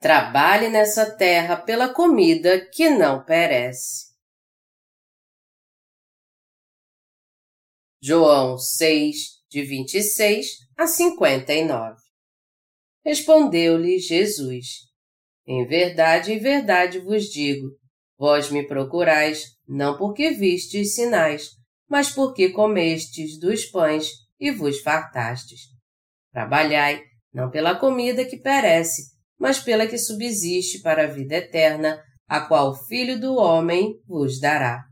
Trabalhe nessa terra pela comida que não perece. João 6, de 26 a 59 Respondeu-lhe Jesus: Em verdade, em verdade vos digo, vós me procurais, não porque vistes sinais, mas porque comestes dos pães e vos fartastes. Trabalhai, não pela comida que perece, mas pela que subsiste para a vida eterna, a qual o Filho do Homem vos dará.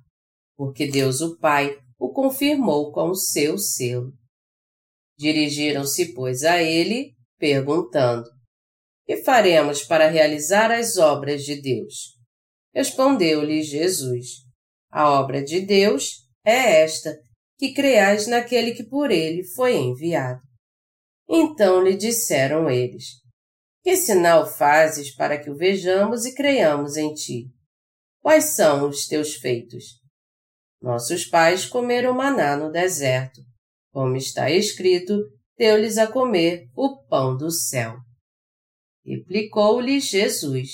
Porque Deus o Pai o confirmou com o seu selo. Dirigiram-se, pois, a ele, perguntando: Que faremos para realizar as obras de Deus? Respondeu-lhe Jesus: A obra de Deus é esta, que creais naquele que por ele foi enviado. Então lhe disseram eles: que sinal fazes para que o vejamos e creiamos em ti? Quais são os teus feitos? Nossos pais comeram maná no deserto. Como está escrito, deu-lhes a comer o pão do céu. Replicou-lhe Jesus: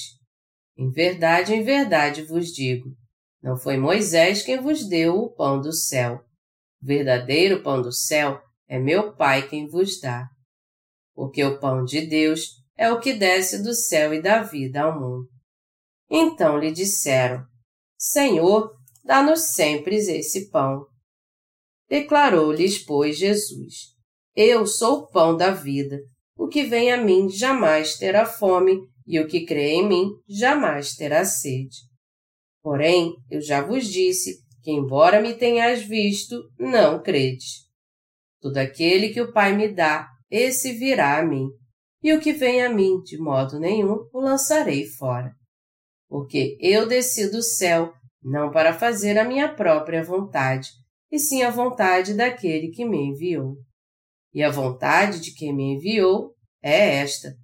Em verdade, em verdade vos digo, não foi Moisés quem vos deu o pão do céu. O verdadeiro pão do céu é meu Pai quem vos dá. Porque o pão de Deus é o que desce do céu e dá vida ao mundo. Então lhe disseram: Senhor, dá-nos sempre esse pão. Declarou-lhes, pois, Jesus: Eu sou o pão da vida. O que vem a mim jamais terá fome, e o que crê em mim jamais terá sede. Porém, eu já vos disse que, embora me tenhas visto, não credes. Todo aquele que o Pai me dá, esse virá a mim e o que vem a mim, de modo nenhum, o lançarei fora. Porque eu desci do céu, não para fazer a minha própria vontade, e sim a vontade daquele que me enviou. E a vontade de quem me enviou é esta,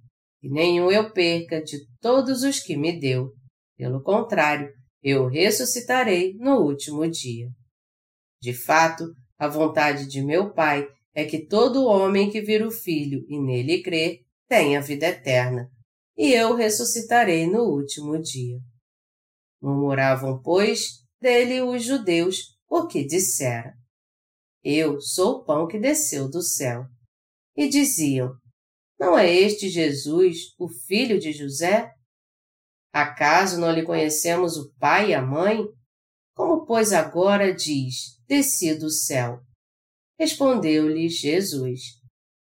que nenhum eu perca de todos os que me deu. Pelo contrário, eu ressuscitarei no último dia. De fato, a vontade de meu Pai é que todo homem que vir o Filho e nele crer tem a vida eterna, e eu ressuscitarei no último dia. Murmuravam, pois, dele os judeus, porque dissera: Eu sou o pão que desceu do céu. E diziam: Não é este Jesus, o filho de José? Acaso não lhe conhecemos o pai e a mãe? Como, pois, agora diz: Desci do céu? Respondeu-lhe Jesus: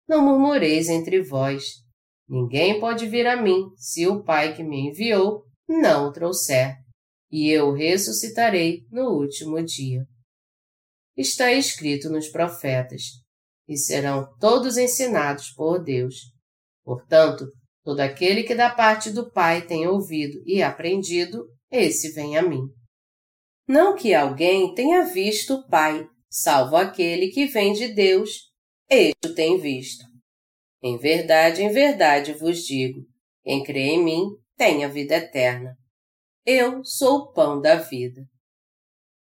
Não murmureis entre vós. Ninguém pode vir a mim se o Pai que me enviou não o trouxer, e eu ressuscitarei no último dia. Está escrito nos profetas, e serão todos ensinados por Deus. Portanto, todo aquele que da parte do Pai tem ouvido e aprendido, esse vem a mim. Não que alguém tenha visto o Pai, salvo aquele que vem de Deus, este o tem visto. Em verdade, em verdade vos digo: quem crê em mim tem a vida eterna. Eu sou o pão da vida.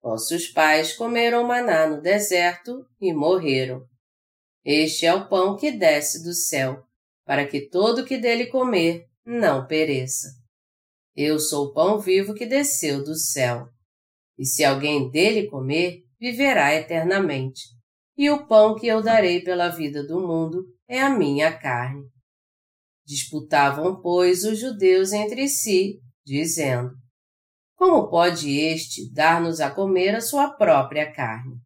Vossos pais comeram maná no deserto e morreram. Este é o pão que desce do céu, para que todo que dele comer não pereça. Eu sou o pão vivo que desceu do céu. E se alguém dele comer, viverá eternamente. E o pão que eu darei pela vida do mundo é a minha carne. Disputavam, pois, os judeus entre si, dizendo: Como pode este dar-nos a comer a sua própria carne?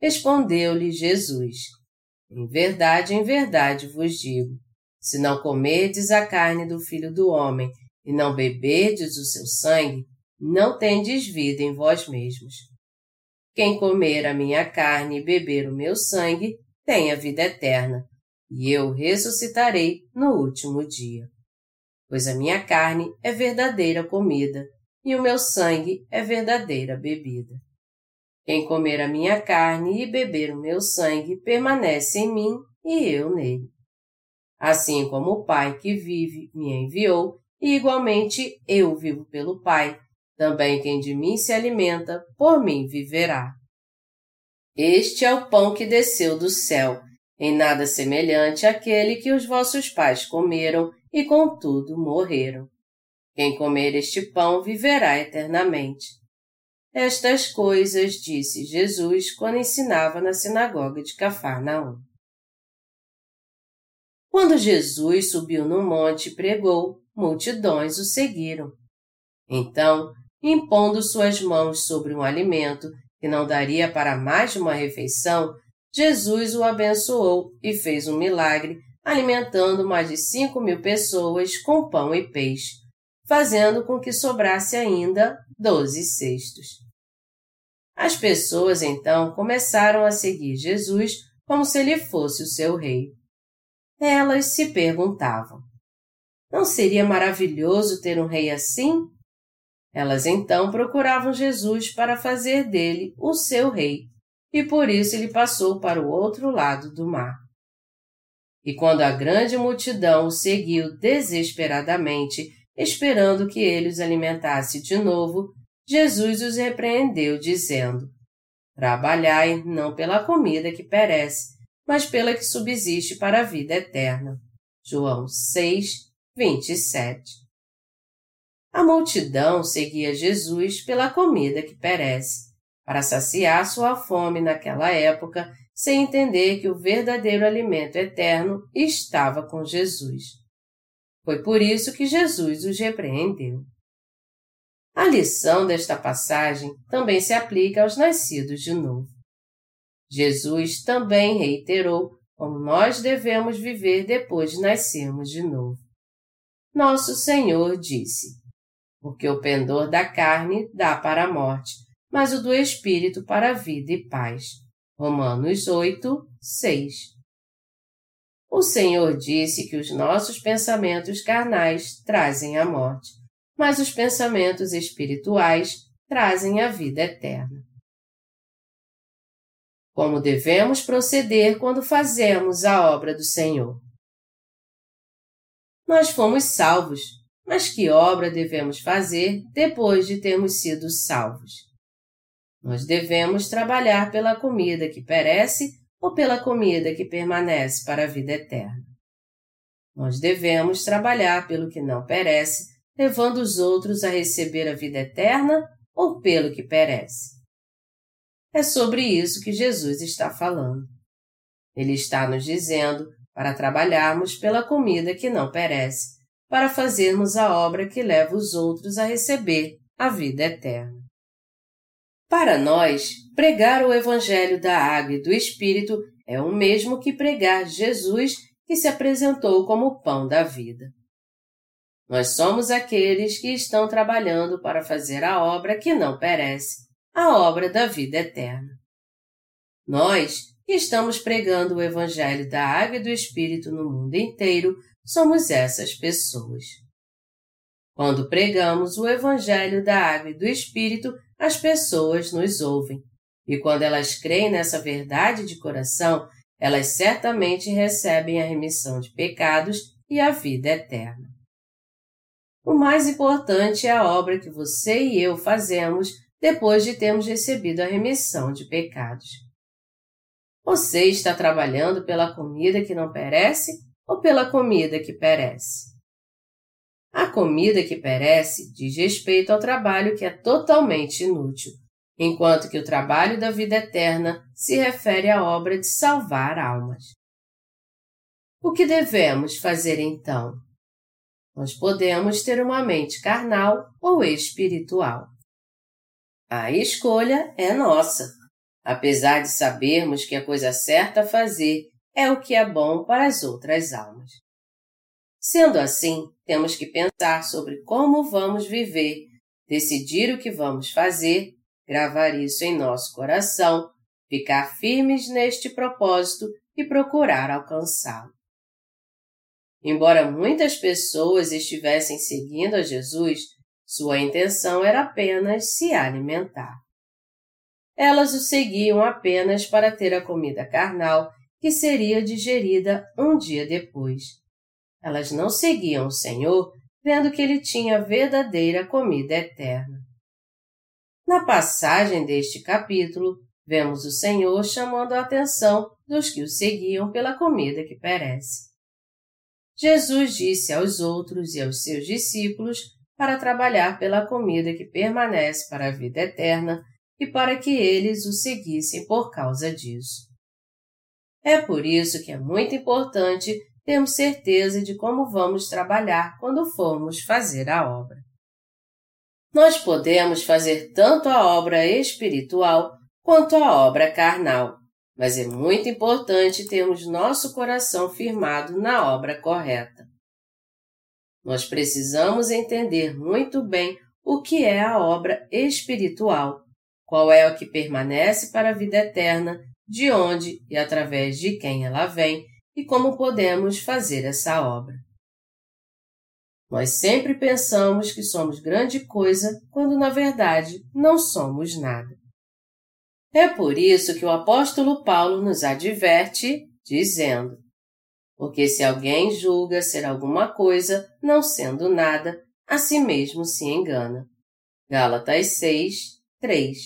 Respondeu-lhe Jesus: Em verdade, em verdade vos digo: se não comerdes a carne do Filho do Homem e não beberdes o seu sangue, não tendes vida em vós mesmos. Quem comer a minha carne e beber o meu sangue tem a vida eterna, e eu ressuscitarei no último dia. Pois a minha carne é verdadeira comida, e o meu sangue é verdadeira bebida. Quem comer a minha carne e beber o meu sangue permanece em mim e eu nele. Assim como o Pai que vive me enviou, e igualmente eu vivo pelo Pai, também quem de mim se alimenta, por mim viverá. Este é o pão que desceu do céu, em nada semelhante àquele que os vossos pais comeram e contudo morreram. Quem comer este pão viverá eternamente. Estas coisas disse Jesus quando ensinava na sinagoga de Cafarnaum. Quando Jesus subiu no monte e pregou, multidões o seguiram. Então, impondo suas mãos sobre um alimento que não daria para mais de uma refeição, Jesus o abençoou e fez um milagre, alimentando mais de cinco mil pessoas com pão e peixe, fazendo com que sobrasse ainda doze cestos. As pessoas então começaram a seguir Jesus como se ele fosse o seu rei. Elas se perguntavam: Não seria maravilhoso ter um rei assim? Elas então procuravam Jesus para fazer dele o seu rei, e por isso ele passou para o outro lado do mar. E quando a grande multidão o seguiu desesperadamente, esperando que ele os alimentasse de novo, Jesus os repreendeu, dizendo: Trabalhai não pela comida que perece, mas pela que subsiste para a vida eterna. João 6, 27. A multidão seguia Jesus pela comida que perece, para saciar sua fome naquela época, sem entender que o verdadeiro alimento eterno estava com Jesus. Foi por isso que Jesus os repreendeu. A lição desta passagem também se aplica aos nascidos de novo. Jesus também reiterou como nós devemos viver depois de nascermos de novo. Nosso Senhor disse: Porque o pendor da carne dá para a morte, mas o do espírito para a vida e paz. Romanos 8, 6. O Senhor disse que os nossos pensamentos carnais trazem a morte mas os pensamentos espirituais trazem a vida eterna. Como devemos proceder quando fazemos a obra do Senhor? Nós fomos salvos, mas que obra devemos fazer depois de termos sido salvos? Nós devemos trabalhar pela comida que perece ou pela comida que permanece para a vida eterna. Nós devemos trabalhar pelo que não perece levando os outros a receber a vida eterna ou pelo que perece. É sobre isso que Jesus está falando. Ele está nos dizendo para trabalharmos pela comida que não perece, para fazermos a obra que leva os outros a receber a vida eterna. Para nós, pregar o Evangelho da Água e do Espírito é o mesmo que pregar Jesus que se apresentou como o pão da vida. Nós somos aqueles que estão trabalhando para fazer a obra que não perece, a obra da vida eterna. Nós, que estamos pregando o Evangelho da Água e do Espírito no mundo inteiro, somos essas pessoas. Quando pregamos o Evangelho da Água e do Espírito, as pessoas nos ouvem. E quando elas creem nessa verdade de coração, elas certamente recebem a remissão de pecados e a vida eterna. O mais importante é a obra que você e eu fazemos depois de termos recebido a remissão de pecados. Você está trabalhando pela comida que não perece ou pela comida que perece? A comida que perece diz respeito ao trabalho que é totalmente inútil, enquanto que o trabalho da vida eterna se refere à obra de salvar almas. O que devemos fazer então? Nós podemos ter uma mente carnal ou espiritual. A escolha é nossa, apesar de sabermos que a coisa certa a fazer é o que é bom para as outras almas. Sendo assim, temos que pensar sobre como vamos viver, decidir o que vamos fazer, gravar isso em nosso coração, ficar firmes neste propósito e procurar alcançá-lo. Embora muitas pessoas estivessem seguindo a Jesus, sua intenção era apenas se alimentar. Elas o seguiam apenas para ter a comida carnal que seria digerida um dia depois. Elas não seguiam o Senhor vendo que ele tinha verdadeira comida eterna. Na passagem deste capítulo, vemos o Senhor chamando a atenção dos que o seguiam pela comida que perece. Jesus disse aos outros e aos seus discípulos para trabalhar pela comida que permanece para a vida eterna e para que eles o seguissem por causa disso. É por isso que é muito importante termos certeza de como vamos trabalhar quando formos fazer a obra. Nós podemos fazer tanto a obra espiritual quanto a obra carnal, mas é muito importante termos nosso coração firmado na obra correta. Nós precisamos entender muito bem o que é a obra espiritual, qual é o que permanece para a vida eterna, de onde e através de quem ela vem e como podemos fazer essa obra. Nós sempre pensamos que somos grande coisa quando na verdade não somos nada. É por isso que o apóstolo Paulo nos adverte, dizendo: Porque se alguém julga ser alguma coisa, não sendo nada, a si mesmo se engana. Gálatas 6, 3.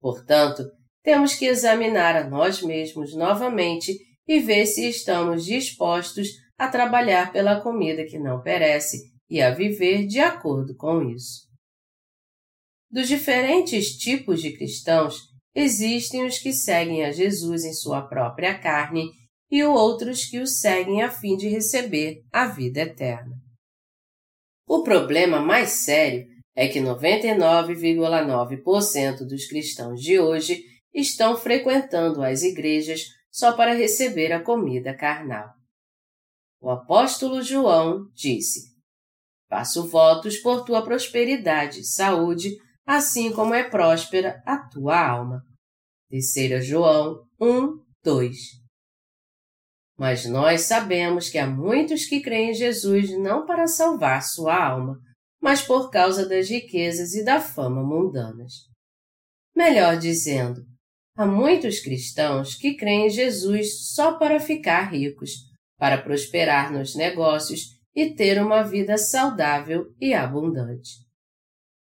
Portanto, temos que examinar a nós mesmos novamente e ver se estamos dispostos a trabalhar pela comida que não perece e a viver de acordo com isso. Dos diferentes tipos de cristãos, existem os que seguem a Jesus em sua própria carne e outros que o seguem a fim de receber a vida eterna. O problema mais sério é que 99,9% dos cristãos de hoje estão frequentando as igrejas só para receber a comida carnal. O apóstolo João disse: Faço votos por tua prosperidade e saúde, assim como é próspera a tua alma. Terceira João 1, 2. Mas nós sabemos que há muitos que creem em Jesus não para salvar sua alma, mas por causa das riquezas e da fama mundanas. Melhor dizendo, há muitos cristãos que creem em Jesus só para ficar ricos para prosperar nos negócios e ter uma vida saudável e abundante.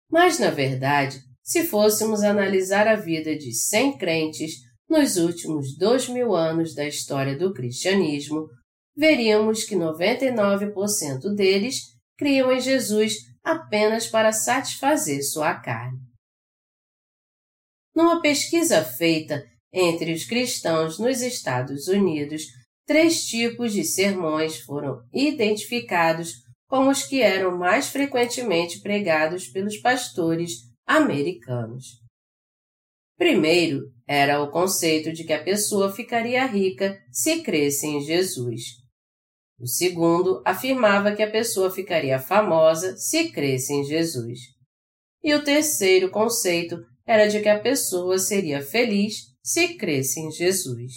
Mas, na verdade, se fôssemos analisar a vida de 100 crentes nos últimos dois mil anos da história do cristianismo, veríamos que 99% deles criam em Jesus apenas para satisfazer sua carne. Numa pesquisa feita entre os cristãos nos Estados Unidos três tipos de sermões foram identificados como os que eram mais frequentemente pregados pelos pastores americanos. Primeiro, era o conceito de que a pessoa ficaria rica se cresce em Jesus. O segundo afirmava que a pessoa ficaria famosa se cresce em Jesus. E o terceiro conceito era de que a pessoa seria feliz se cresce em Jesus.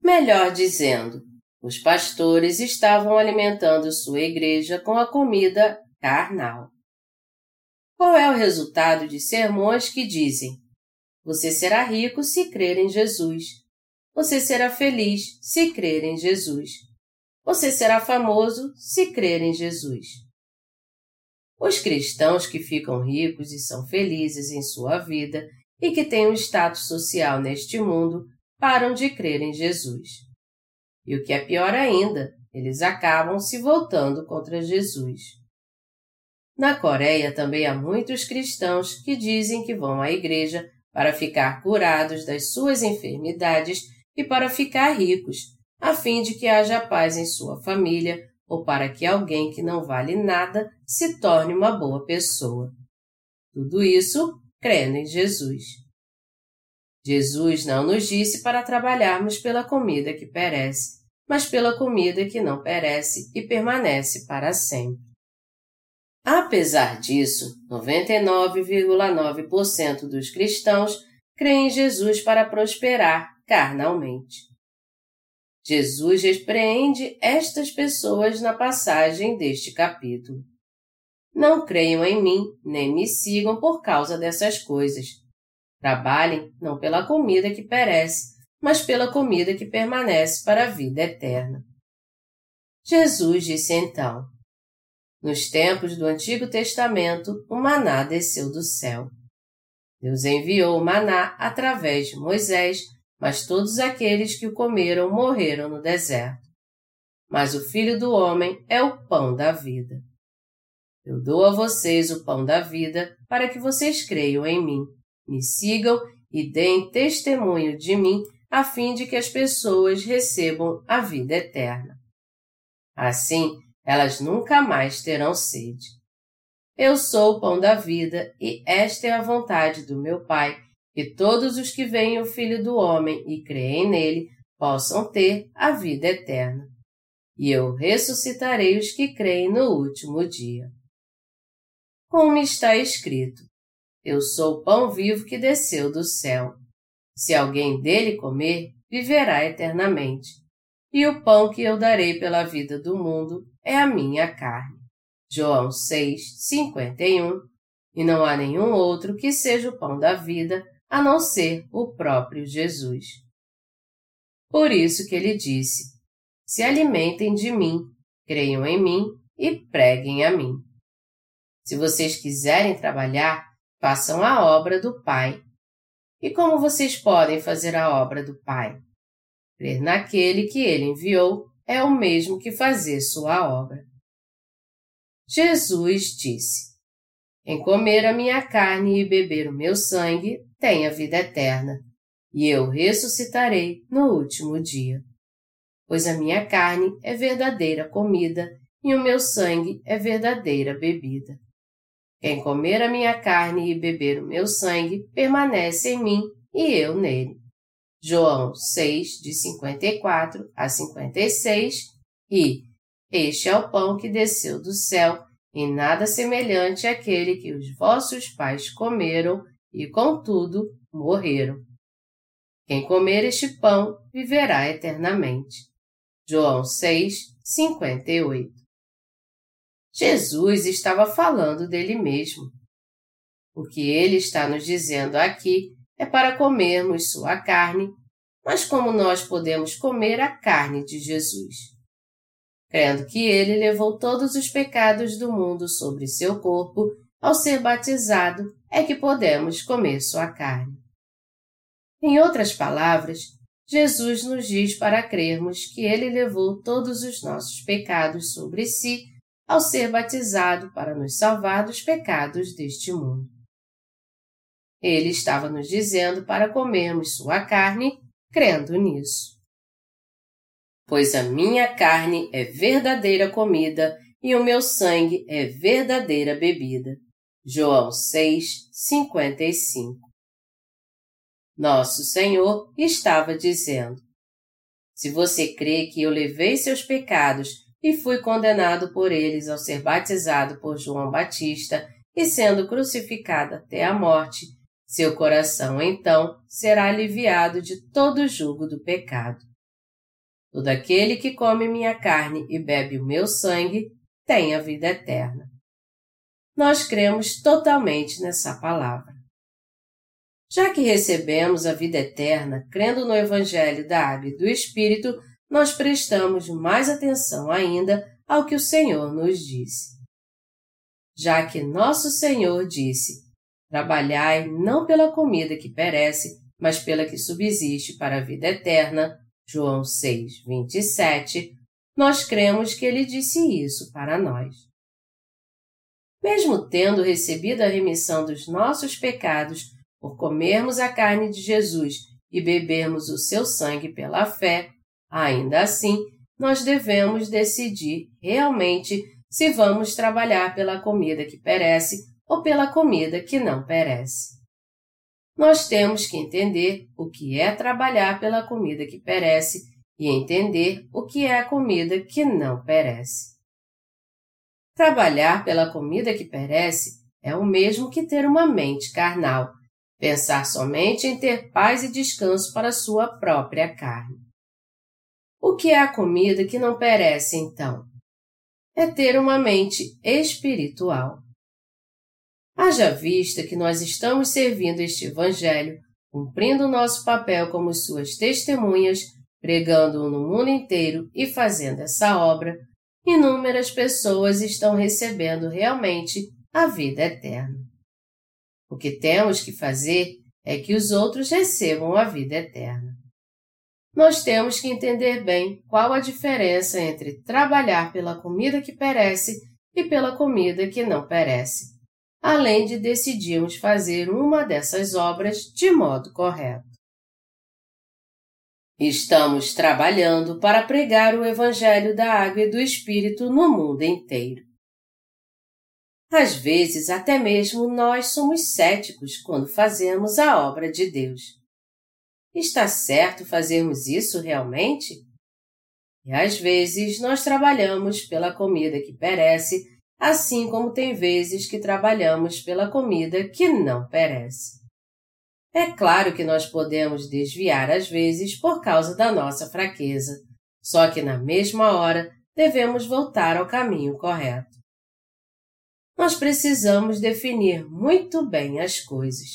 Melhor dizendo, os pastores estavam alimentando sua igreja com a comida carnal. Qual é o resultado de sermões que dizem: Você será rico se crer em Jesus. Você será feliz se crer em Jesus. Você será famoso se crer em Jesus. Os cristãos que ficam ricos e são felizes em sua vida e que têm um status social neste mundo param de crer em Jesus. E o que é pior ainda, eles acabam se voltando contra Jesus. Na Coreia também há muitos cristãos que dizem que vão à igreja para ficar curados das suas enfermidades e para ficar ricos, a fim de que haja paz em sua família ou para que alguém que não vale nada se torne uma boa pessoa. Tudo isso crendo em Jesus. Jesus não nos disse para trabalharmos pela comida que perece, mas pela comida que não perece e permanece para sempre. Apesar disso, 99,9% dos cristãos creem em Jesus para prosperar carnalmente. Jesus repreende estas pessoas na passagem deste capítulo. Não creiam em mim, nem me sigam por causa dessas coisas Trabalhem não pela comida que perece, mas pela comida que permanece para a vida eterna. Jesus disse então: Nos tempos do Antigo Testamento, o maná desceu do céu. Deus enviou o maná através de Moisés, mas todos aqueles que o comeram morreram no deserto. Mas o Filho do Homem é o pão da vida. Eu dou a vocês o pão da vida para que vocês creiam em mim, me sigam e deem testemunho de mim a fim de que as pessoas recebam a vida eterna. Assim, elas nunca mais terão sede. Eu sou o pão da vida e esta é a vontade do meu Pai, que todos os que veem o Filho do Homem e creem nele possam ter a vida eterna. E eu ressuscitarei os que creem no último dia como está escrito: Eu sou o pão vivo que desceu do céu. Se alguém dele comer, viverá eternamente. E o pão que eu darei pela vida do mundo é a minha carne. João 6, 51. E não há nenhum outro que seja o pão da vida, a não ser o próprio Jesus. Por isso que ele disse: Se alimentem de mim, creiam em mim e preguem a mim. Se vocês quiserem trabalhar, façam a obra do Pai. E como vocês podem fazer a obra do Pai? Crer naquele que ele enviou é o mesmo que fazer sua obra. Jesus disse: Em comer a minha carne e beber o meu sangue, tem a vida eterna, e eu ressuscitarei no último dia. Pois a minha carne é verdadeira comida e o meu sangue é verdadeira bebida. Quem comer a minha carne e beber o meu sangue permanece em mim e eu nele. João 6, de 54 a 56 e Este é o pão que desceu do céu, e nada semelhante àquele que os vossos pais comeram e, contudo, morreram. Quem comer este pão viverá eternamente. João 6, 58 Jesus estava falando dele mesmo. O que ele está nos dizendo aqui é para comermos sua carne, mas como nós podemos comer a carne de Jesus? Crendo que ele levou todos os pecados do mundo sobre seu corpo ao ser batizado, é que podemos comer sua carne. Em outras palavras, Jesus nos diz para crermos que ele levou todos os nossos pecados sobre si ao ser batizado para nos salvar dos pecados deste mundo. Ele estava nos dizendo para comermos sua carne, crendo nisso. Pois a minha carne é verdadeira comida e o meu sangue é verdadeira bebida. João 6, 55 Nosso Senhor estava dizendo: Se você crê que eu levei seus pecados e fui condenado por eles ao ser batizado por João Batista e sendo crucificado até a morte, seu coração então será aliviado de todo o jugo do pecado. Todo aquele que come minha carne e bebe o meu sangue tem a vida eterna. Nós cremos totalmente nessa palavra. Já que recebemos a vida eterna crendo no Evangelho da Água e do Espírito, nós prestamos mais atenção ainda ao que o Senhor nos disse. Já que nosso Senhor disse: Trabalhai não pela comida que perece, mas pela que subsiste para a vida eterna, João 6, 27, nós cremos que ele disse isso para nós. Mesmo tendo recebido a remissão dos nossos pecados por comermos a carne de Jesus e bebermos o seu sangue pela fé, Ainda assim, nós devemos decidir realmente se vamos trabalhar pela comida que perece ou pela comida que não perece. Nós temos que entender o que é trabalhar pela comida que perece e entender o que é a comida que não perece. Trabalhar pela comida que perece é o mesmo que ter uma mente carnal, pensar somente em ter paz e descanso para sua própria carne. O que é a comida que não perece, então? É ter uma mente espiritual. Haja vista que nós estamos servindo este Evangelho, cumprindo nosso papel como suas testemunhas, pregando-o no mundo inteiro e fazendo essa obra, inúmeras pessoas estão recebendo realmente a vida eterna. O que temos que fazer é que os outros recebam a vida eterna nós temos que entender bem qual a diferença entre trabalhar pela comida que perece e pela comida que não perece, além de decidirmos fazer uma dessas obras de modo correto. Estamos trabalhando para pregar o Evangelho da Água e do Espírito no mundo inteiro. Às vezes, até mesmo nós somos céticos quando fazemos a obra de Deus. Está certo fazermos isso realmente? E às vezes nós trabalhamos pela comida que perece, assim como tem vezes que trabalhamos pela comida que não perece. É claro que nós podemos desviar às vezes por causa da nossa fraqueza, só que na mesma hora devemos voltar ao caminho correto. Nós precisamos definir muito bem as coisas.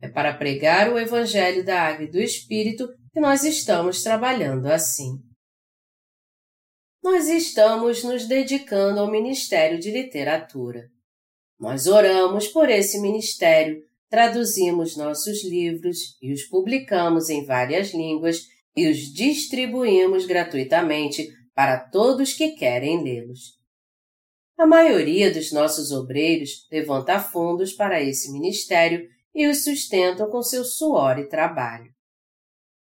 É para pregar o Evangelho da Água e do Espírito que nós estamos trabalhando assim. Nós estamos nos dedicando ao Ministério de Literatura. Nós oramos por esse ministério, traduzimos nossos livros e os publicamos em várias línguas e os distribuímos gratuitamente para todos que querem lê-los. A maioria dos nossos obreiros levanta fundos para esse ministério e os sustentam com seu suor e trabalho.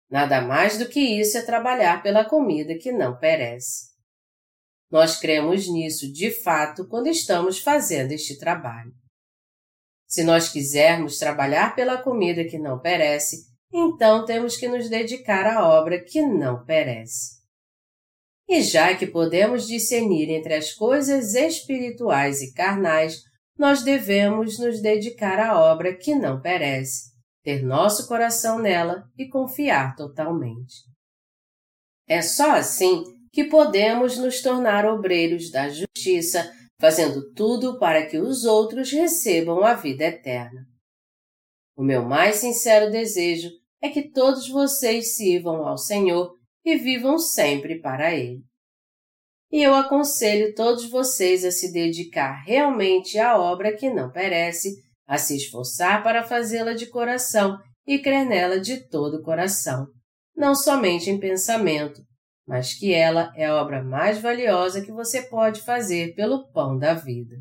Nada mais do que isso é trabalhar pela comida que não perece. Nós cremos nisso de fato quando estamos fazendo este trabalho. Se nós quisermos trabalhar pela comida que não perece, então temos que nos dedicar à obra que não perece. E já que podemos discernir entre as coisas espirituais e carnais, nós devemos nos dedicar à obra que não perece, ter nosso coração nela e confiar totalmente. É só assim que podemos nos tornar obreiros da justiça, fazendo tudo para que os outros recebam a vida eterna. O meu mais sincero desejo é que todos vocês sirvam ao Senhor e vivam sempre para Ele e eu aconselho todos vocês a se dedicar realmente à obra que não perece, a se esforçar para fazê-la de coração e crer nela de todo o coração, não somente em pensamento, mas que ela é a obra mais valiosa que você pode fazer pelo pão da vida.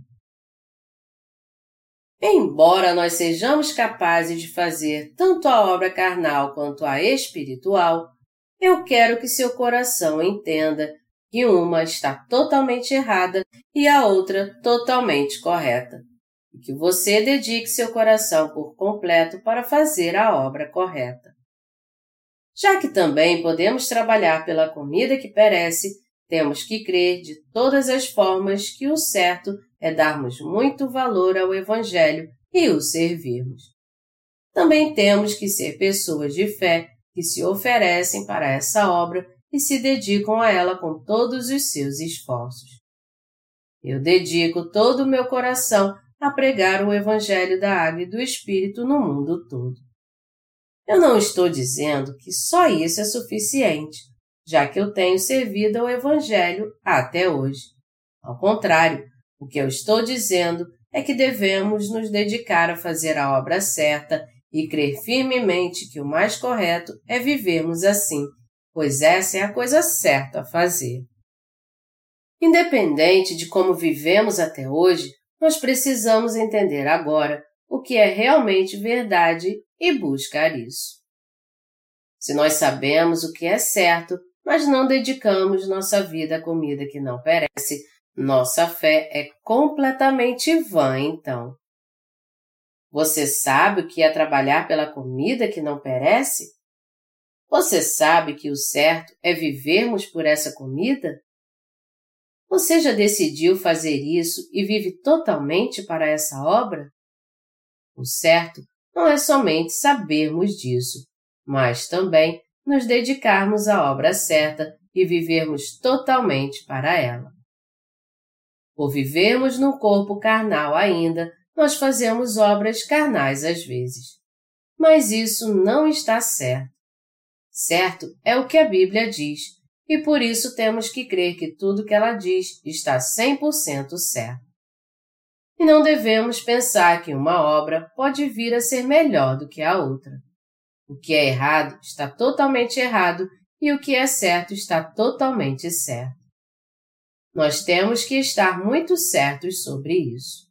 Embora nós sejamos capazes de fazer tanto a obra carnal quanto a espiritual, eu quero que seu coração entenda que uma está totalmente errada e a outra totalmente correta, e que você dedique seu coração por completo para fazer a obra correta. Já que também podemos trabalhar pela comida que perece, temos que crer de todas as formas que o certo é darmos muito valor ao Evangelho e o servirmos. Também temos que ser pessoas de fé que se oferecem para essa obra e se dedicam a ela com todos os seus esforços. Eu dedico todo o meu coração a pregar o Evangelho da Água e do Espírito no mundo todo. Eu não estou dizendo que só isso é suficiente, já que eu tenho servido ao Evangelho até hoje. Ao contrário, o que eu estou dizendo é que devemos nos dedicar a fazer a obra certa e crer firmemente que o mais correto é vivermos assim, pois essa é a coisa certa a fazer. Independente de como vivemos até hoje, nós precisamos entender agora o que é realmente verdade e buscar isso. Se nós sabemos o que é certo, mas não dedicamos nossa vida à comida que não perece, nossa fé é completamente vã, então. Você sabe o que é trabalhar pela comida que não perece? Você sabe que o certo é vivermos por essa comida? Você já decidiu fazer isso e vive totalmente para essa obra? O certo não é somente sabermos disso, mas também nos dedicarmos à obra certa e vivermos totalmente para ela. Por vivermos no corpo carnal ainda, nós fazemos obras carnais às vezes. Mas isso não está certo. Certo é o que a Bíblia diz, e por isso temos que crer que tudo que ela diz está 100% certo. E não devemos pensar que uma obra pode vir a ser melhor do que a outra. O que é errado está totalmente errado e o que é certo está totalmente certo. nós temos que estar muito certos sobre isso.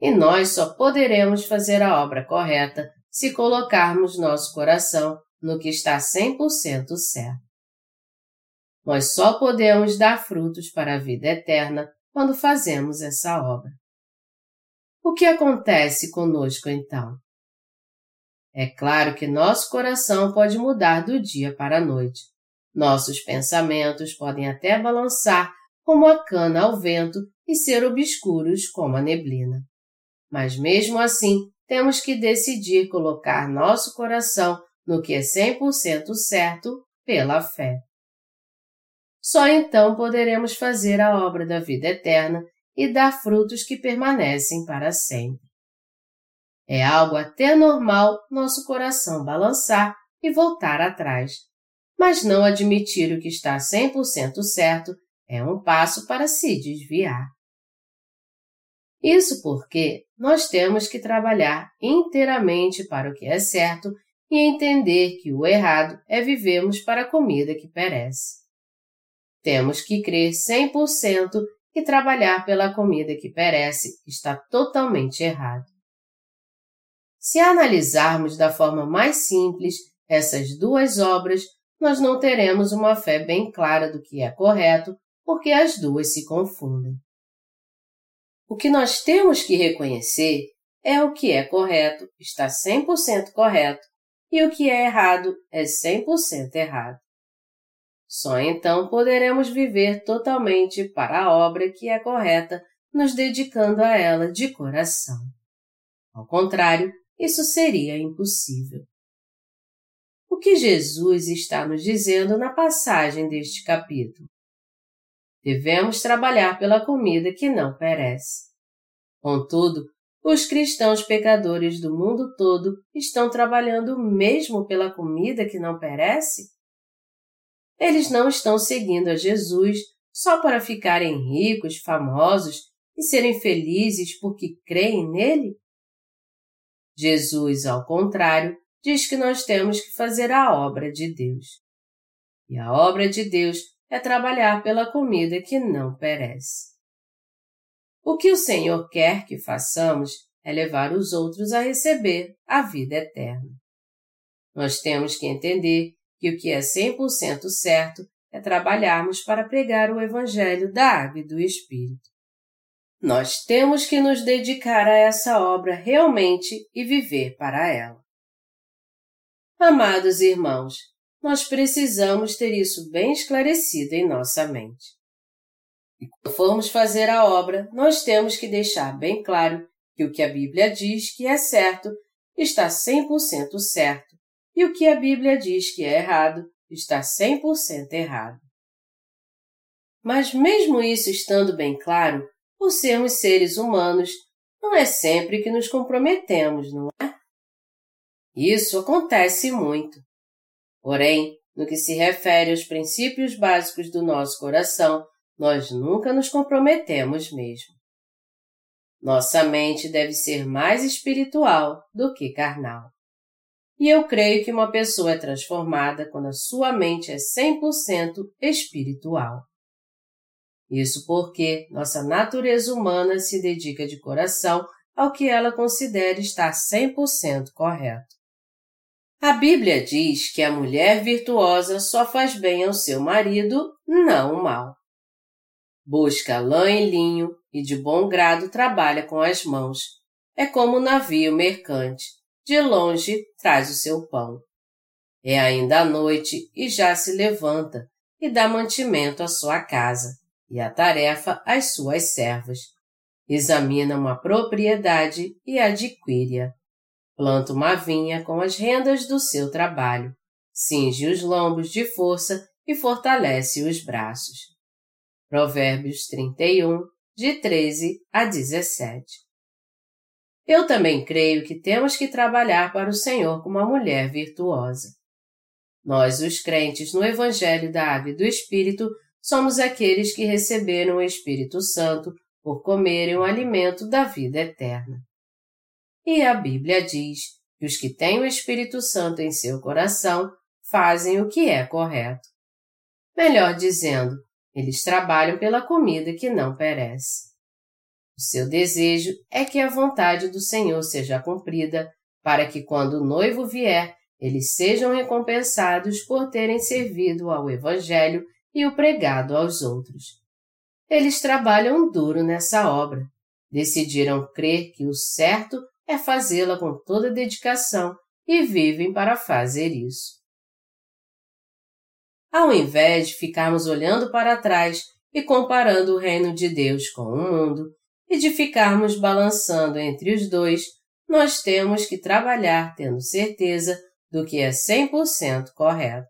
E nós só poderemos fazer a obra correta se colocarmos nosso coração no que está 100% certo. Nós só podemos dar frutos para a vida eterna quando fazemos essa obra. O que acontece conosco então? É claro que nosso coração pode mudar do dia para a noite. Nossos pensamentos podem até balançar como a cana ao vento e ser obscuros como a neblina. Mas mesmo assim, temos que decidir colocar nosso coração no que é 100% certo pela fé. Só então poderemos fazer a obra da vida eterna e dar frutos que permanecem para sempre. É algo até normal nosso coração balançar e voltar atrás, mas não admitir o que está 100% certo é um passo para se desviar. Isso porque nós temos que trabalhar inteiramente para o que é certo e entender que o errado é vivermos para a comida que perece. Temos que crer 100% que trabalhar pela comida que perece está totalmente errado. Se analisarmos da forma mais simples essas duas obras, nós não teremos uma fé bem clara do que é correto, porque as duas se confundem. O que nós temos que reconhecer é o que é correto, está 100% correto, e o que é errado é 100% errado. Só então poderemos viver totalmente para a obra que é correta, nos dedicando a ela de coração. Ao contrário, isso seria impossível. O que Jesus está nos dizendo na passagem deste capítulo? Devemos trabalhar pela comida que não perece. Contudo, os cristãos pecadores do mundo todo estão trabalhando mesmo pela comida que não perece? Eles não estão seguindo a Jesus só para ficarem ricos, famosos e serem felizes porque creem nele? Jesus, ao contrário, diz que nós temos que fazer a obra de Deus. E a obra de Deus é trabalhar pela comida que não perece. O que o Senhor quer que façamos é levar os outros a receber a vida eterna. Nós temos que entender que o que é 100% certo é trabalharmos para pregar o Evangelho da Água e do Espírito. Nós temos que nos dedicar a essa obra realmente e viver para ela. Amados irmãos, nós precisamos ter isso bem esclarecido em nossa mente. E quando formos fazer a obra, nós temos que deixar bem claro que o que a Bíblia diz que é certo está 100% certo e o que a Bíblia diz que é errado está 100% errado. Mas, mesmo isso estando bem claro, por sermos seres humanos, não é sempre que nos comprometemos, não é? Isso acontece muito. Porém, no que se refere aos princípios básicos do nosso coração, nós nunca nos comprometemos mesmo. Nossa mente deve ser mais espiritual do que carnal. E eu creio que uma pessoa é transformada quando a sua mente é 100% espiritual. Isso porque nossa natureza humana se dedica de coração ao que ela considera estar 100% correto. A Bíblia diz que a mulher virtuosa só faz bem ao seu marido, não o mal. Busca lã e linho e de bom grado trabalha com as mãos. É como um navio mercante de longe traz o seu pão. É ainda a noite e já se levanta e dá mantimento à sua casa e a tarefa às suas servas. Examina uma propriedade e adquire-a. Planta uma vinha com as rendas do seu trabalho, cinge os lombos de força e fortalece os braços. Provérbios 31, de 13 a 17. Eu também creio que temos que trabalhar para o Senhor como uma mulher virtuosa. Nós, os crentes no Evangelho da Ave do Espírito, somos aqueles que receberam o Espírito Santo por comerem o alimento da vida eterna. E a Bíblia diz que os que têm o Espírito Santo em seu coração fazem o que é correto. Melhor dizendo, Eles trabalham pela comida que não perece. O seu desejo é que a vontade do Senhor seja cumprida, para que quando o noivo vier, eles sejam recompensados por terem servido ao Evangelho e o pregado aos outros. Eles trabalham duro nessa obra. Decidiram crer que o certo é fazê-la com toda dedicação e vivem para fazer isso. Ao invés de ficarmos olhando para trás e comparando o reino de Deus com o mundo, e de ficarmos balançando entre os dois, nós temos que trabalhar tendo certeza do que é 100% correto.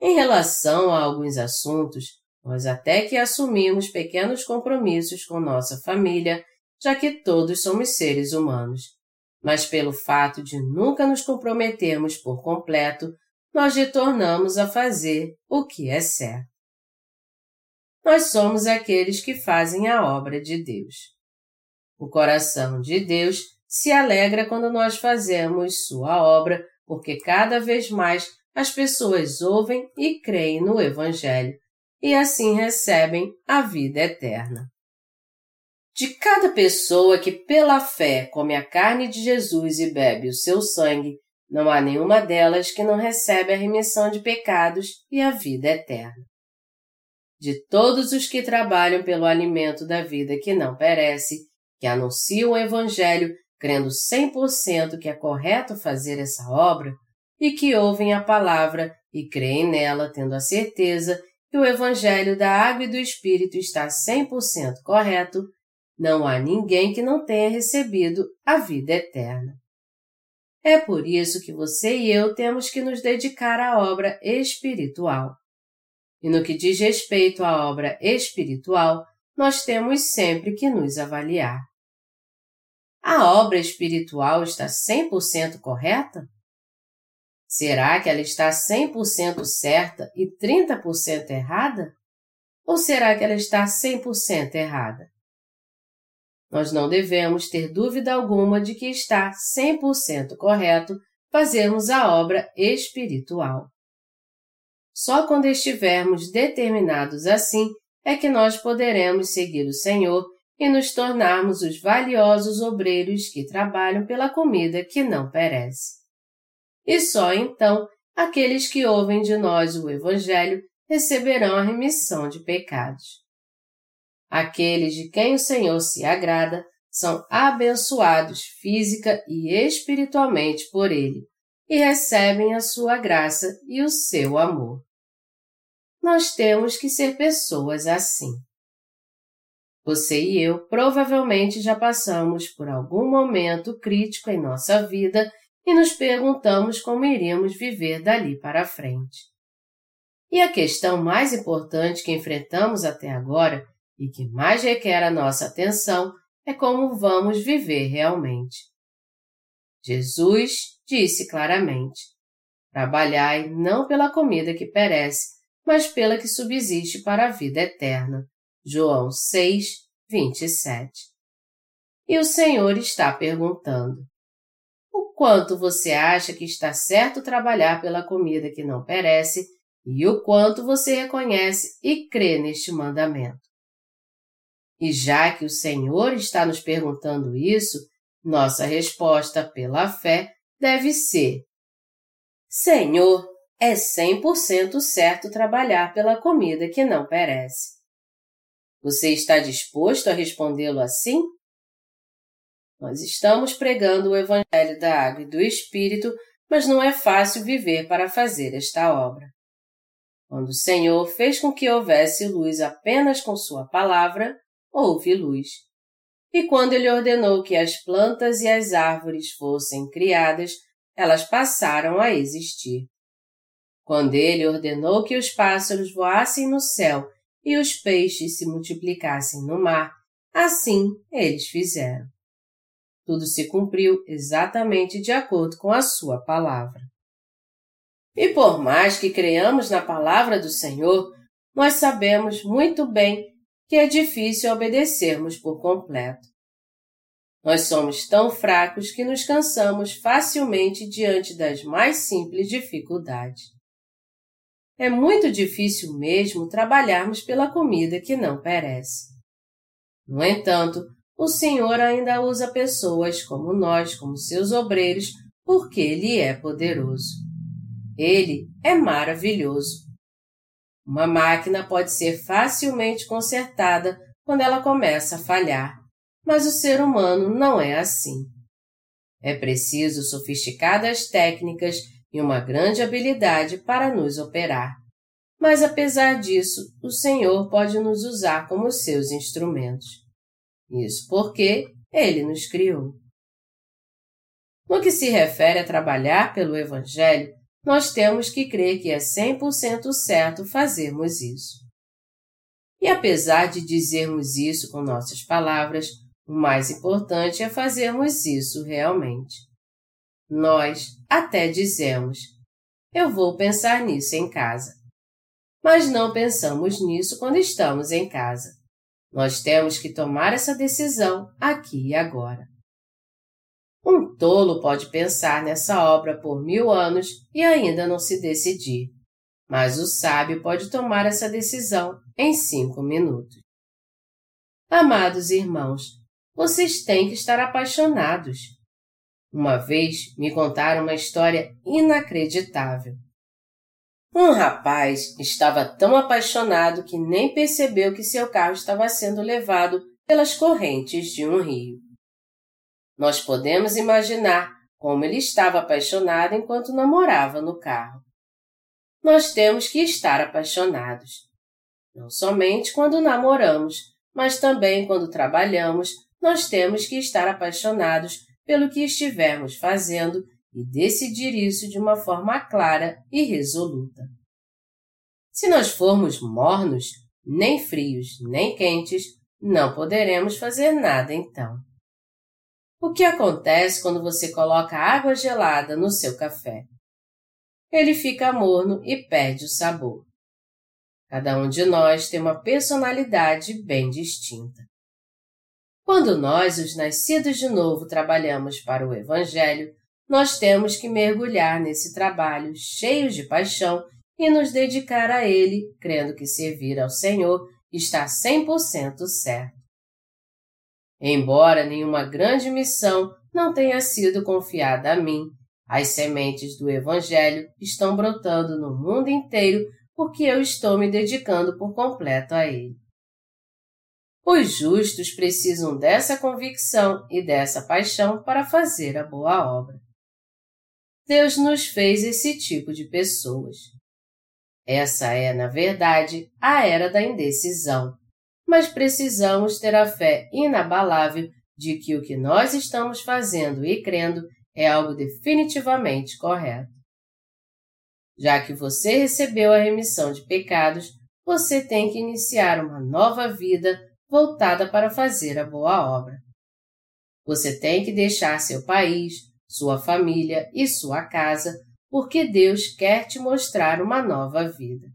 Em relação a alguns assuntos, nós até que assumimos pequenos compromissos com nossa família, já que todos somos seres humanos. Mas pelo fato de nunca nos comprometermos por completo, nós retornamos a fazer o que é certo. Nós somos aqueles que fazem a obra de Deus. O coração de Deus se alegra quando nós fazemos sua obra, porque cada vez mais as pessoas ouvem e creem no Evangelho e assim recebem a vida eterna. De cada pessoa que pela fé come a carne de Jesus e bebe o seu sangue, não há nenhuma delas que não recebe a remissão de pecados e a vida eterna. De todos os que trabalham pelo alimento da vida que não perece, que anunciam o Evangelho crendo 100% que é correto fazer essa obra, e que ouvem a palavra e creem nela tendo a certeza que o Evangelho da Água e do Espírito está 100% correto, não há ninguém que não tenha recebido a vida eterna. É por isso que você e eu temos que nos dedicar à obra espiritual. E no que diz respeito à obra espiritual, nós temos sempre que nos avaliar. A obra espiritual está 100% correta? Será que ela está 100% certa e 30% errada? Ou será que ela está 100% errada? Nós não devemos ter dúvida alguma de que está 100% correto fazermos a obra espiritual. Só quando estivermos determinados assim é que nós poderemos seguir o Senhor e nos tornarmos os valiosos obreiros que trabalham pela comida que não perece e só então aqueles que ouvem de nós o Evangelho receberão a remissão de pecados. Aqueles de quem o Senhor se agrada são abençoados física e espiritualmente por Ele e recebem a sua graça e o seu amor. Nós temos que ser pessoas assim. Você e eu provavelmente já passamos por algum momento crítico em nossa vida e nos perguntamos como iríamos viver dali para frente. E a questão mais importante que enfrentamos até agora e que mais requer a nossa atenção é como vamos viver realmente. Jesus disse claramente: Trabalhai não pela comida que perece, mas pela que subsiste para a vida eterna. João 6, 27. E o Senhor está perguntando: quanto você acha que está certo trabalhar pela comida que não perece e o quanto você reconhece e crê neste mandamento. E já que o Senhor está nos perguntando isso, nossa resposta pela fé deve ser: Senhor, é 100% certo trabalhar pela comida que não perece. Você está disposto a respondê-lo assim? Nós estamos pregando o Evangelho da Água e do Espírito, mas não é fácil viver para fazer esta obra. Quando o Senhor fez com que houvesse luz apenas com Sua palavra, houve luz. E quando Ele ordenou que as plantas e as árvores fossem criadas, elas passaram a existir. Quando Ele ordenou que os pássaros voassem no céu e os peixes se multiplicassem no mar, assim eles fizeram tudo se cumpriu exatamente de acordo com a Sua palavra. E por mais que creiamos na palavra do Senhor, nós sabemos muito bem que é difícil obedecermos por completo. Nós somos tão fracos que nos cansamos facilmente diante das mais simples dificuldades. É muito difícil mesmo trabalharmos pela comida que não perece. No entanto, o Senhor ainda usa pessoas como nós, como seus obreiros, porque Ele é poderoso. Ele é maravilhoso. Uma máquina pode ser facilmente consertada quando ela começa a falhar, mas o ser humano não é assim. É preciso sofisticadas técnicas e uma grande habilidade para nos operar. Mas apesar disso, o Senhor pode nos usar como seus instrumentos. Isso porque Ele nos criou. No que se refere a trabalhar pelo Evangelho, nós temos que crer que é 100% certo fazermos isso. E apesar de dizermos isso com nossas palavras, o mais importante é fazermos isso realmente. Nós até dizemos: Eu vou pensar nisso em casa. Mas não pensamos nisso quando estamos em casa. Nós temos que tomar essa decisão aqui e agora. Um tolo pode pensar nessa obra por mil anos e ainda não se decidir, mas o sábio pode tomar essa decisão em cinco minutos. Amados irmãos, vocês têm que estar apaixonados. Uma vez me contaram uma história inacreditável. Um rapaz estava tão apaixonado que nem percebeu que seu carro estava sendo levado pelas correntes de um rio. Nós podemos imaginar como ele estava apaixonado enquanto namorava no carro. Nós temos que estar apaixonados. Não somente quando namoramos, mas também quando trabalhamos, nós temos que estar apaixonados pelo que estivermos fazendo e decidir isso de uma forma clara e resoluta. Se nós formos mornos, nem frios, nem quentes, não poderemos fazer nada então. O que acontece quando você coloca água gelada no seu café? Ele fica morno e perde o sabor. Cada um de nós tem uma personalidade bem distinta. Quando nós, os nascidos de novo, trabalhamos para o Evangelho, nós temos que mergulhar nesse trabalho cheios de paixão e nos dedicar a ele, crendo que servir ao Senhor está 100% certo. Embora nenhuma grande missão não tenha sido confiada a mim, as sementes do Evangelho estão brotando no mundo inteiro porque eu estou me dedicando por completo a ele. Os justos precisam dessa convicção e dessa paixão para fazer a boa obra. Deus nos fez esse tipo de pessoas. Essa é, na verdade, a era da indecisão, mas precisamos ter a fé inabalável de que o que nós estamos fazendo e crendo é algo definitivamente correto. Já que você recebeu a remissão de pecados, você tem que iniciar uma nova vida voltada para fazer a boa obra. Você tem que deixar seu país, sua família e sua casa, porque Deus quer te mostrar uma nova vida.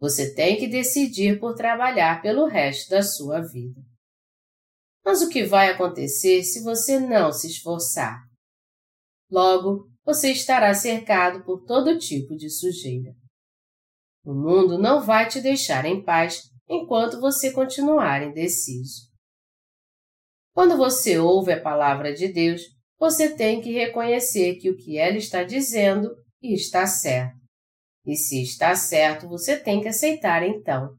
Você tem que decidir por trabalhar pelo resto da sua vida. Mas o que vai acontecer se você não se esforçar? Logo, você estará cercado por todo tipo de sujeira. O mundo não vai te deixar em paz enquanto você continuar indeciso. Quando você ouve a palavra de Deus, você tem que reconhecer que o que ela está dizendo está certo. E se está certo, você tem que aceitar então.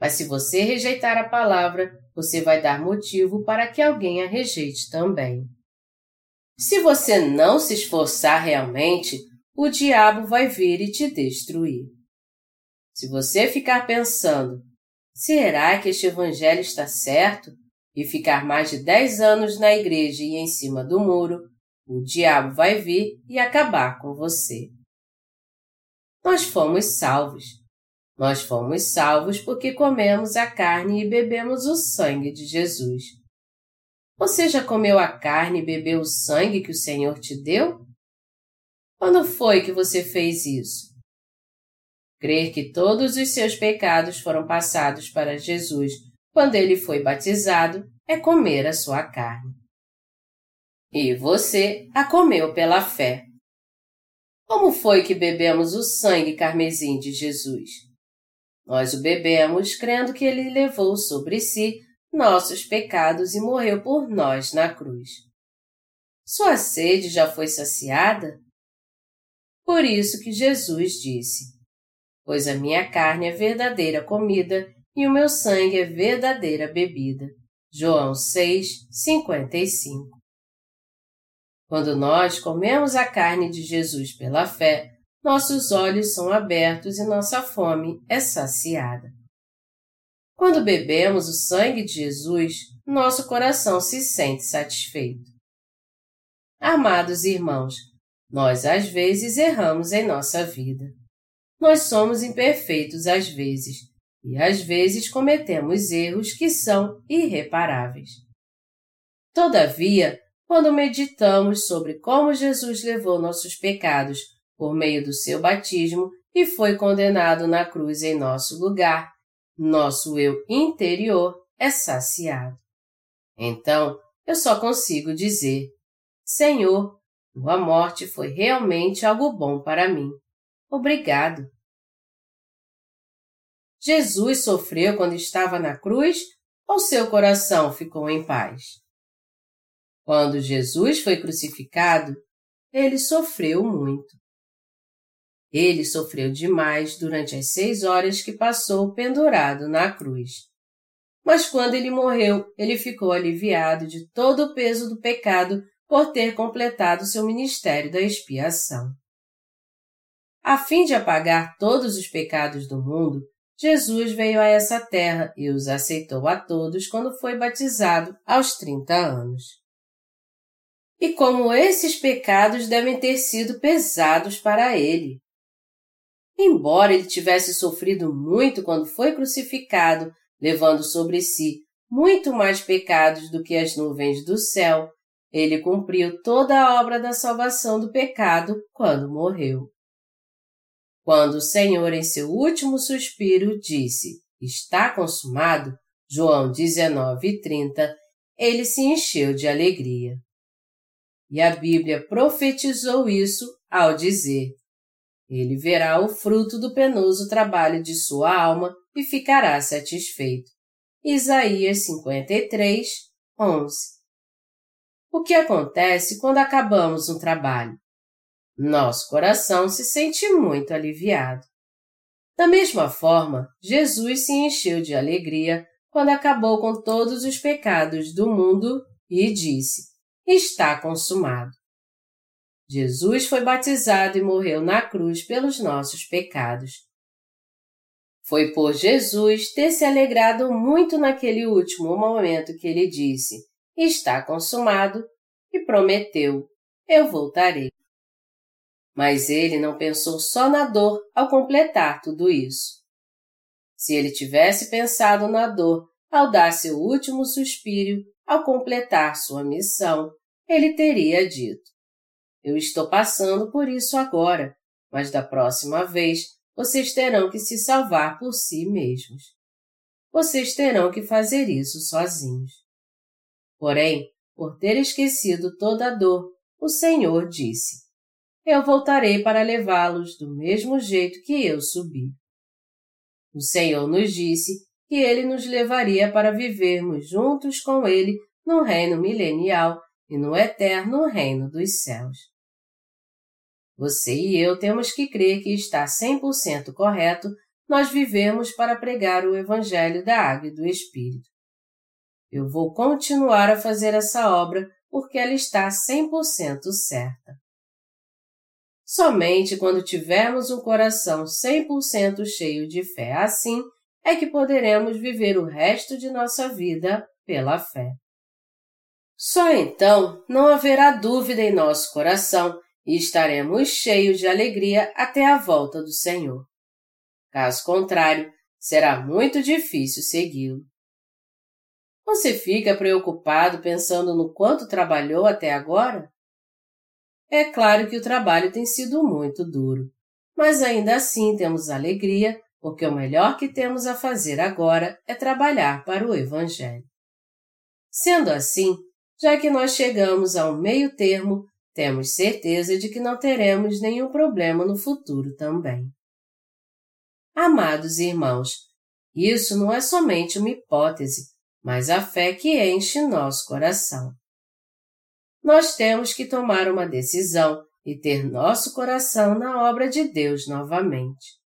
Mas se você rejeitar a palavra, você vai dar motivo para que alguém a rejeite também. Se você não se esforçar realmente, o diabo vai vir e te destruir. Se você ficar pensando, Será que este evangelho está certo? E ficar mais de dez anos na igreja e em cima do muro, o diabo vai vir e acabar com você. Nós fomos salvos. Nós fomos salvos porque comemos a carne e bebemos o sangue de Jesus. Você já comeu a carne e bebeu o sangue que o Senhor te deu? Quando foi que você fez isso? Crer que todos os seus pecados foram passados para Jesus quando ele foi batizado é comer a sua carne. E você a comeu pela fé. Como foi que bebemos o sangue carmesim de Jesus? Nós o bebemos crendo que ele levou sobre si nossos pecados e morreu por nós na cruz. Sua sede já foi saciada? Por isso que Jesus disse: Pois a minha carne é verdadeira comida e o meu sangue é verdadeira bebida. João 6, 55 quando nós comemos a carne de Jesus pela fé, nossos olhos são abertos e nossa fome é saciada. Quando bebemos o sangue de Jesus, nosso coração se sente satisfeito. Amados irmãos, nós às vezes erramos em nossa vida. Nós somos imperfeitos às vezes, e às vezes cometemos erros que são irreparáveis. Todavia, quando meditamos sobre como Jesus levou nossos pecados por meio do seu batismo e foi condenado na cruz em nosso lugar, nosso eu interior é saciado. Então, eu só consigo dizer: Senhor, tua morte foi realmente algo bom para mim. Obrigado. Jesus sofreu quando estava na cruz ou seu coração ficou em paz? Quando Jesus foi crucificado, ele sofreu muito. Ele sofreu demais durante as seis horas que passou pendurado na cruz. Mas quando ele morreu, ele ficou aliviado de todo o peso do pecado por ter completado seu ministério da expiação. A fim de apagar todos os pecados do mundo, Jesus veio a essa terra e os aceitou a todos quando foi batizado aos 30 anos e como esses pecados devem ter sido pesados para ele. Embora ele tivesse sofrido muito quando foi crucificado, levando sobre si muito mais pecados do que as nuvens do céu, ele cumpriu toda a obra da salvação do pecado quando morreu. Quando o Senhor, em seu último suspiro, disse: Está consumado, João 19:30, ele se encheu de alegria. E a Bíblia profetizou isso ao dizer: Ele verá o fruto do penoso trabalho de sua alma e ficará satisfeito. Isaías 53, 11. O que acontece quando acabamos um trabalho? Nosso coração se sente muito aliviado. Da mesma forma, Jesus se encheu de alegria quando acabou com todos os pecados do mundo e disse: está consumado. Jesus foi batizado e morreu na cruz pelos nossos pecados. Foi por Jesus ter se alegrado muito naquele último momento que ele disse: Está consumado, e prometeu: Eu voltarei. Mas ele não pensou só na dor ao completar tudo isso. Se ele tivesse pensado na dor ao dar seu último suspiro, ao completar sua missão, ele teria dito: Eu estou passando por isso agora, mas da próxima vez vocês terão que se salvar por si mesmos. Vocês terão que fazer isso sozinhos. Porém, por ter esquecido toda a dor, o Senhor disse: Eu voltarei para levá-los do mesmo jeito que eu subi. O Senhor nos disse que ele nos levaria para vivermos juntos com ele no reino milenial e no eterno reino dos céus. Você e eu temos que crer que está 100% correto nós vivemos para pregar o Evangelho da Água e do Espírito. Eu vou continuar a fazer essa obra porque ela está 100% certa. Somente quando tivermos um coração 100% cheio de fé assim é que poderemos viver o resto de nossa vida pela fé. Só então não haverá dúvida em nosso coração e estaremos cheios de alegria até a volta do Senhor. Caso contrário, será muito difícil segui-lo. Você fica preocupado pensando no quanto trabalhou até agora? É claro que o trabalho tem sido muito duro, mas ainda assim temos alegria porque o melhor que temos a fazer agora é trabalhar para o Evangelho. Sendo assim, já que nós chegamos ao meio termo, temos certeza de que não teremos nenhum problema no futuro também. Amados irmãos, isso não é somente uma hipótese, mas a fé que enche nosso coração. Nós temos que tomar uma decisão e ter nosso coração na obra de Deus novamente.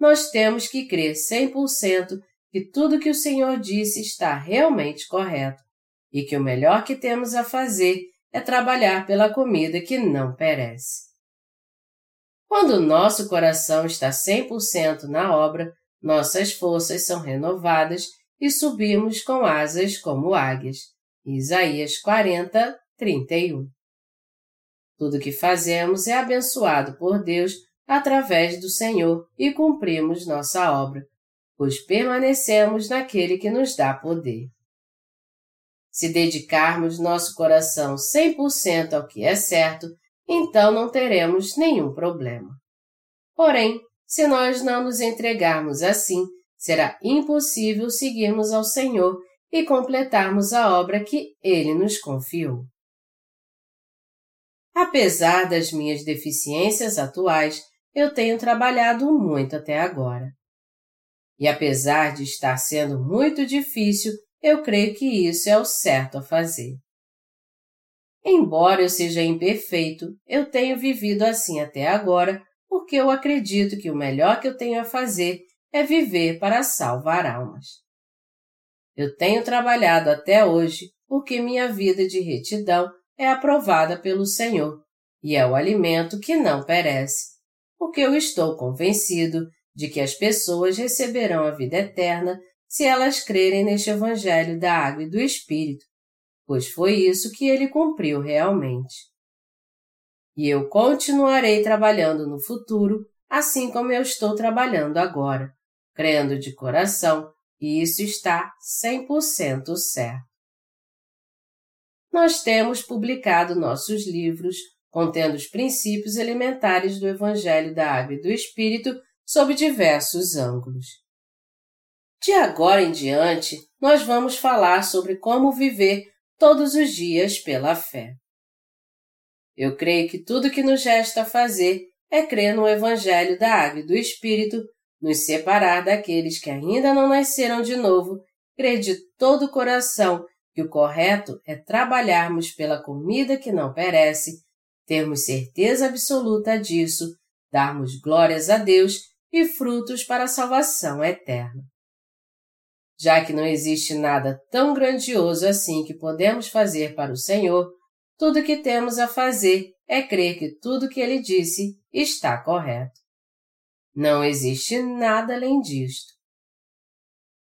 Nós temos que crer 100% que tudo que o Senhor disse está realmente correto e que o melhor que temos a fazer é trabalhar pela comida que não perece. Quando nosso coração está 100% na obra, nossas forças são renovadas e subimos com asas como águias. Isaías 40, 31. Tudo que fazemos é abençoado por Deus através do Senhor e cumprimos nossa obra, pois permanecemos naquele que nos dá poder. Se dedicarmos nosso coração 100% ao que é certo, então não teremos nenhum problema. Porém, se nós não nos entregarmos assim, será impossível seguirmos ao Senhor e completarmos a obra que Ele nos confiou. Apesar das minhas deficiências atuais, eu tenho trabalhado muito até agora. E apesar de estar sendo muito difícil, eu creio que isso é o certo a fazer. Embora eu seja imperfeito, eu tenho vivido assim até agora porque eu acredito que o melhor que eu tenho a fazer é viver para salvar almas. Eu tenho trabalhado até hoje porque minha vida de retidão é aprovada pelo Senhor e é o alimento que não perece, porque eu estou convencido de que as pessoas receberão a vida eterna se elas crerem neste Evangelho da água e do Espírito, pois foi isso que ele cumpriu realmente. E eu continuarei trabalhando no futuro, assim como eu estou trabalhando agora, crendo de coração, e isso está 100% certo nós temos publicado nossos livros contendo os princípios elementares do Evangelho da Água e do Espírito sob diversos ângulos. De agora em diante, nós vamos falar sobre como viver todos os dias pela fé. Eu creio que tudo que nos resta fazer é crer no Evangelho da Água e do Espírito, nos separar daqueles que ainda não nasceram de novo, crer de todo o coração que o correto é trabalharmos pela comida que não perece, termos certeza absoluta disso, darmos glórias a Deus e frutos para a salvação eterna. Já que não existe nada tão grandioso assim que podemos fazer para o Senhor, tudo que temos a fazer é crer que tudo que ele disse está correto. Não existe nada além disto.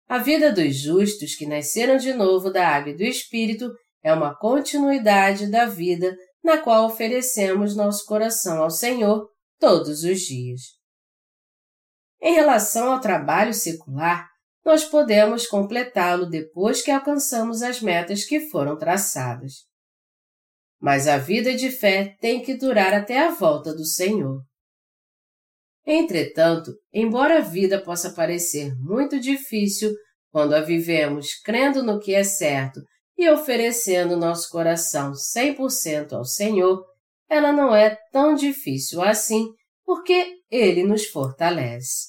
A vida dos justos que nasceram de novo da água e do Espírito é uma continuidade da vida na qual oferecemos nosso coração ao Senhor todos os dias. Em relação ao trabalho secular, nós podemos completá-lo depois que alcançamos as metas que foram traçadas. Mas a vida de fé tem que durar até a volta do Senhor. Entretanto, embora a vida possa parecer muito difícil quando a vivemos crendo no que é certo e oferecendo nosso coração 100% ao Senhor, ela não é tão difícil assim, porque Ele nos fortalece.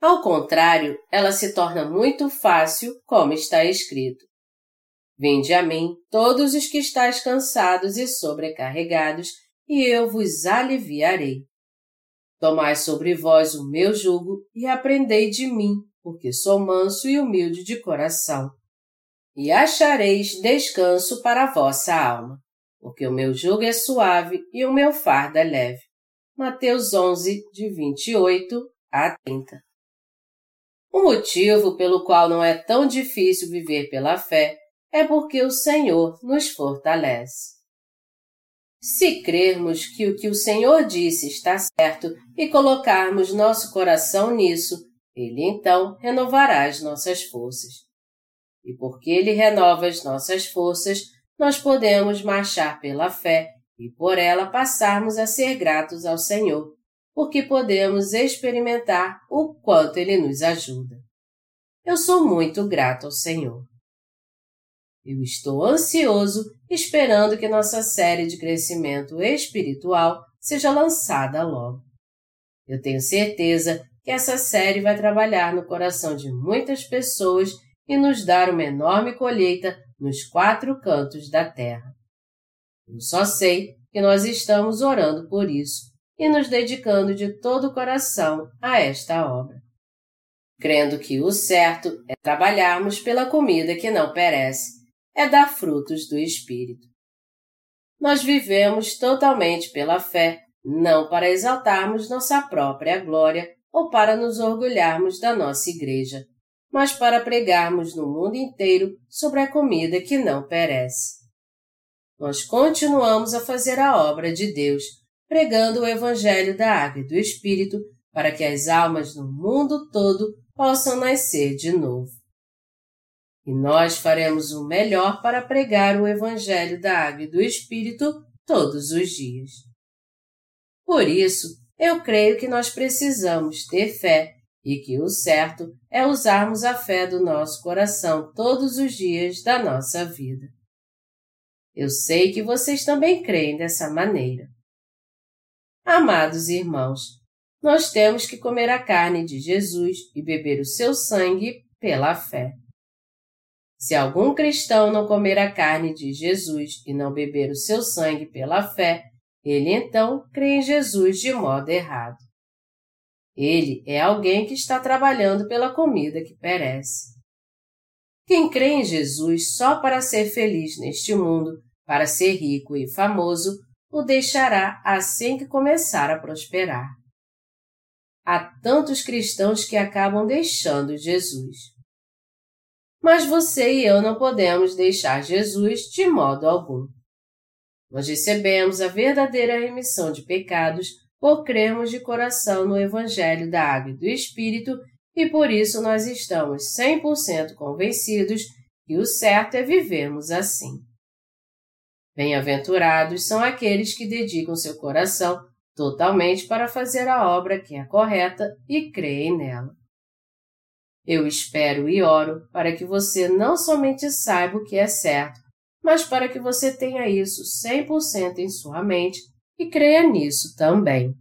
Ao contrário, ela se torna muito fácil, como está escrito. Vinde a mim, todos os que estáis cansados e sobrecarregados, e eu vos aliviarei. Tomai sobre vós o meu jugo e aprendei de mim, porque sou manso e humilde de coração. E achareis descanso para a vossa alma, porque o meu jugo é suave e o meu fardo é leve. Mateus 11, de 28 a 30. O motivo pelo qual não é tão difícil viver pela fé é porque o Senhor nos fortalece. Se crermos que o que o Senhor disse está certo e colocarmos nosso coração nisso, Ele então renovará as nossas forças. E porque Ele renova as nossas forças, nós podemos marchar pela fé e por ela passarmos a ser gratos ao Senhor, porque podemos experimentar o quanto Ele nos ajuda. Eu sou muito grato ao Senhor. Eu estou ansioso esperando que nossa série de crescimento espiritual seja lançada logo. Eu tenho certeza que essa série vai trabalhar no coração de muitas pessoas e nos dar uma enorme colheita nos quatro cantos da terra. Eu só sei que nós estamos orando por isso e nos dedicando de todo o coração a esta obra. Crendo que o certo é trabalharmos pela comida que não perece, é dar frutos do Espírito. Nós vivemos totalmente pela fé, não para exaltarmos nossa própria glória ou para nos orgulharmos da nossa igreja, mas para pregarmos no mundo inteiro sobre a comida que não perece. Nós continuamos a fazer a obra de Deus, pregando o Evangelho da Água e do Espírito para que as almas no mundo todo possam nascer de novo. E nós faremos o melhor para pregar o Evangelho da Água e do Espírito todos os dias. Por isso, eu creio que nós precisamos ter fé e que o certo é usarmos a fé do nosso coração todos os dias da nossa vida. Eu sei que vocês também creem dessa maneira. Amados irmãos, nós temos que comer a carne de Jesus e beber o seu sangue pela fé. Se algum cristão não comer a carne de Jesus e não beber o seu sangue pela fé, ele então crê em Jesus de modo errado. Ele é alguém que está trabalhando pela comida que perece. Quem crê em Jesus só para ser feliz neste mundo, para ser rico e famoso, o deixará assim que começar a prosperar. Há tantos cristãos que acabam deixando Jesus. Mas você e eu não podemos deixar Jesus de modo algum. Nós recebemos a verdadeira remissão de pecados por crermos de coração no Evangelho da Água e do Espírito e por isso nós estamos 100% convencidos que o certo é vivermos assim. Bem-aventurados são aqueles que dedicam seu coração totalmente para fazer a obra que é correta e creem nela. Eu espero e oro para que você não somente saiba o que é certo, mas para que você tenha isso 100% em sua mente e creia nisso também.